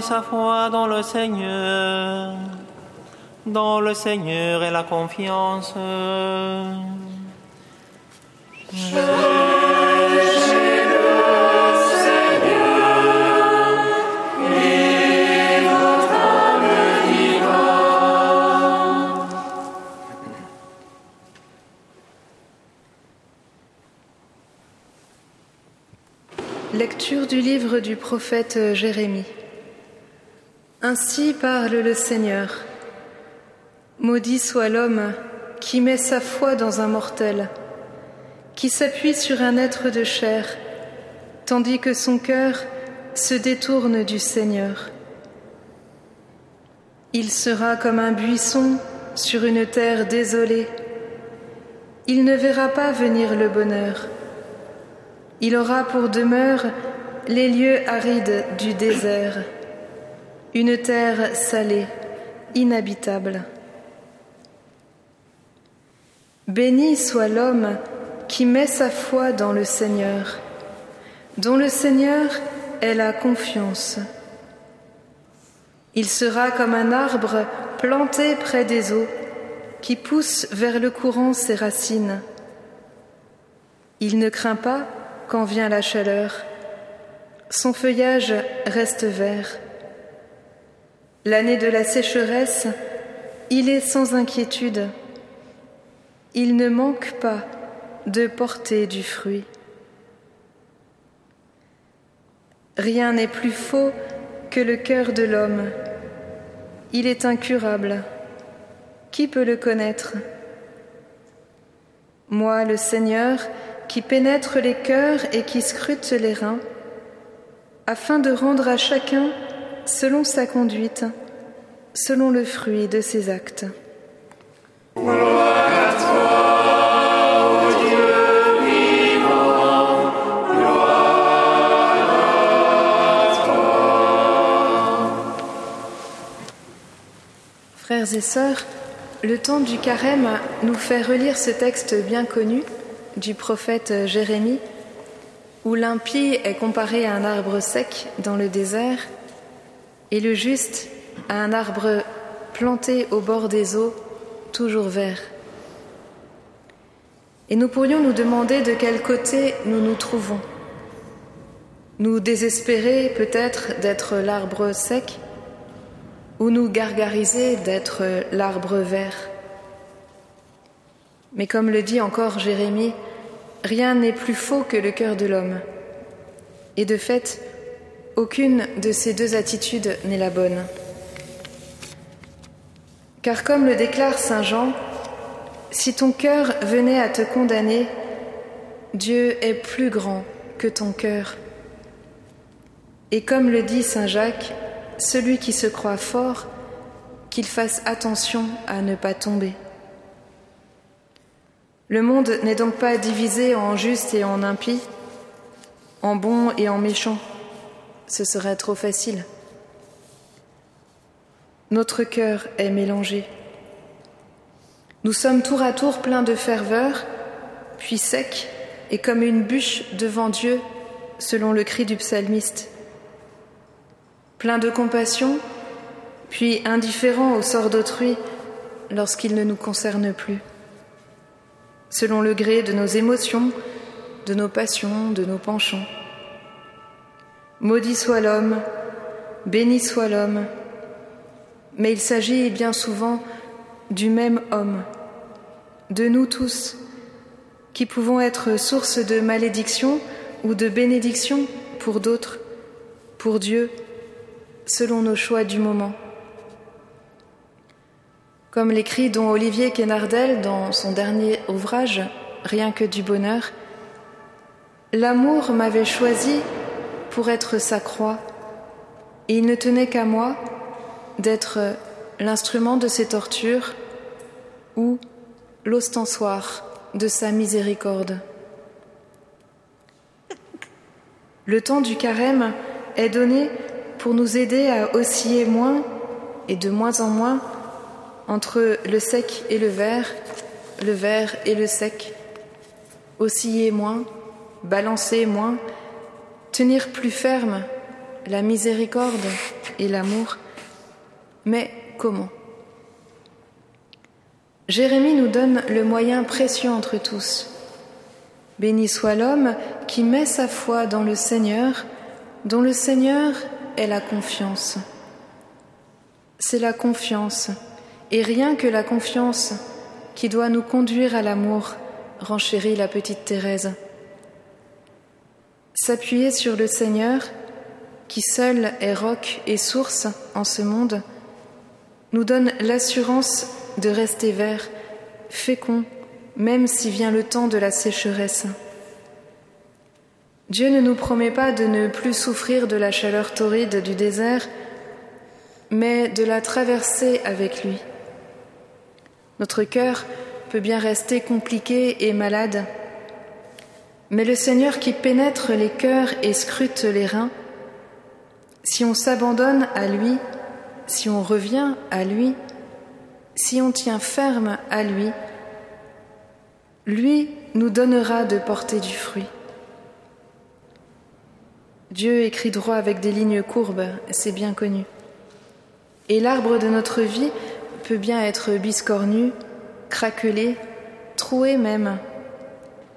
sa foi dans le Seigneur. Dans le Seigneur et la confiance. Lecture du livre du prophète Jérémie. Ainsi parle le Seigneur. Maudit soit l'homme qui met sa foi dans un mortel, qui s'appuie sur un être de chair, tandis que son cœur se détourne du Seigneur. Il sera comme un buisson sur une terre désolée. Il ne verra pas venir le bonheur. Il aura pour demeure les lieux arides du désert, une terre salée, inhabitable. Béni soit l'homme qui met sa foi dans le Seigneur, dont le Seigneur est la confiance. Il sera comme un arbre planté près des eaux, qui pousse vers le courant ses racines. Il ne craint pas quand vient la chaleur. Son feuillage reste vert. L'année de la sécheresse, il est sans inquiétude. Il ne manque pas de porter du fruit. Rien n'est plus faux que le cœur de l'homme. Il est incurable. Qui peut le connaître? Moi, le Seigneur, qui pénètre les cœurs et qui scrute les reins, afin de rendre à chacun selon sa conduite, selon le fruit de ses actes. Frères et sœurs, le temps du carême nous fait relire ce texte bien connu du prophète Jérémie, où l'impie est comparé à un arbre sec dans le désert et le juste un arbre planté au bord des eaux, toujours vert. Et nous pourrions nous demander de quel côté nous nous trouvons. Nous désespérer peut-être d'être l'arbre sec ou nous gargariser d'être l'arbre vert. Mais comme le dit encore Jérémie, rien n'est plus faux que le cœur de l'homme. Et de fait, aucune de ces deux attitudes n'est la bonne. Car comme le déclare Saint Jean, si ton cœur venait à te condamner, Dieu est plus grand que ton cœur. Et comme le dit Saint Jacques, celui qui se croit fort, qu'il fasse attention à ne pas tomber. Le monde n'est donc pas divisé en juste et en impie, en bon et en méchant. Ce serait trop facile. Notre cœur est mélangé. Nous sommes tour à tour pleins de ferveur, puis secs et comme une bûche devant Dieu, selon le cri du psalmiste. Pleins de compassion, puis indifférents au sort d'autrui lorsqu'il ne nous concerne plus selon le gré de nos émotions, de nos passions, de nos penchants. Maudit soit l'homme, béni soit l'homme, mais il s'agit bien souvent du même homme, de nous tous, qui pouvons être source de malédiction ou de bénédiction pour d'autres, pour Dieu, selon nos choix du moment. Comme l'écrit dont Olivier Quénardel dans son dernier ouvrage, Rien que du bonheur, L'amour m'avait choisi pour être sa croix, et il ne tenait qu'à moi d'être l'instrument de ses tortures ou l'ostensoir de sa miséricorde. Le temps du carême est donné pour nous aider à osciller moins et de moins en moins entre le sec et le vert, le vert et le sec, osciller moins, balancer moins, tenir plus ferme la miséricorde et l'amour. Mais comment? Jérémie nous donne le moyen précieux entre tous. Béni soit l'homme qui met sa foi dans le Seigneur, dont le Seigneur est la confiance. C'est la confiance, et rien que la confiance, qui doit nous conduire à l'amour, renchérit la petite Thérèse. S'appuyer sur le Seigneur, qui seul est roc et source en ce monde, nous donne l'assurance de rester vert, fécond, même si vient le temps de la sécheresse. Dieu ne nous promet pas de ne plus souffrir de la chaleur torride du désert, mais de la traverser avec lui. Notre cœur peut bien rester compliqué et malade, mais le Seigneur qui pénètre les cœurs et scrute les reins, si on s'abandonne à lui, si on revient à lui, si on tient ferme à lui, lui nous donnera de porter du fruit. Dieu écrit droit avec des lignes courbes, c'est bien connu. Et l'arbre de notre vie peut bien être biscornu, craquelé, troué même.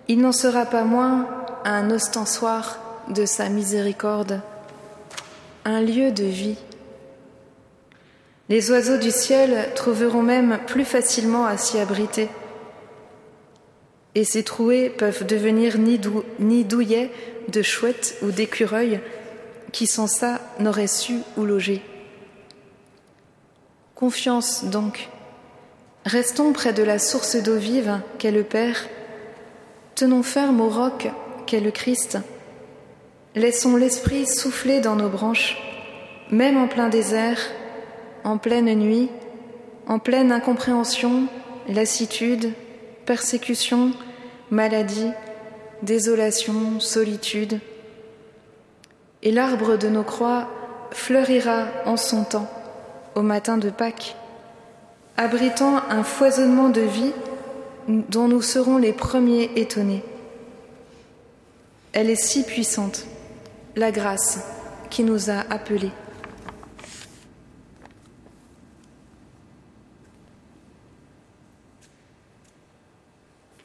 Il n'en sera pas moins un ostensoir de sa miséricorde, un lieu de vie. Les oiseaux du ciel trouveront même plus facilement à s'y abriter. Et ces trouées peuvent devenir ni douillets de chouettes ou d'écureuils qui sans ça n'auraient su où loger. Confiance donc. Restons près de la source d'eau vive qu'est le Père. Tenons ferme au roc qu'est le Christ. Laissons l'Esprit souffler dans nos branches, même en plein désert, en pleine nuit, en pleine incompréhension, lassitude, persécution, maladie, désolation, solitude. Et l'arbre de nos croix fleurira en son temps, au matin de Pâques, abritant un foisonnement de vie dont nous serons les premiers étonnés. Elle est si puissante, la grâce qui nous a appelés.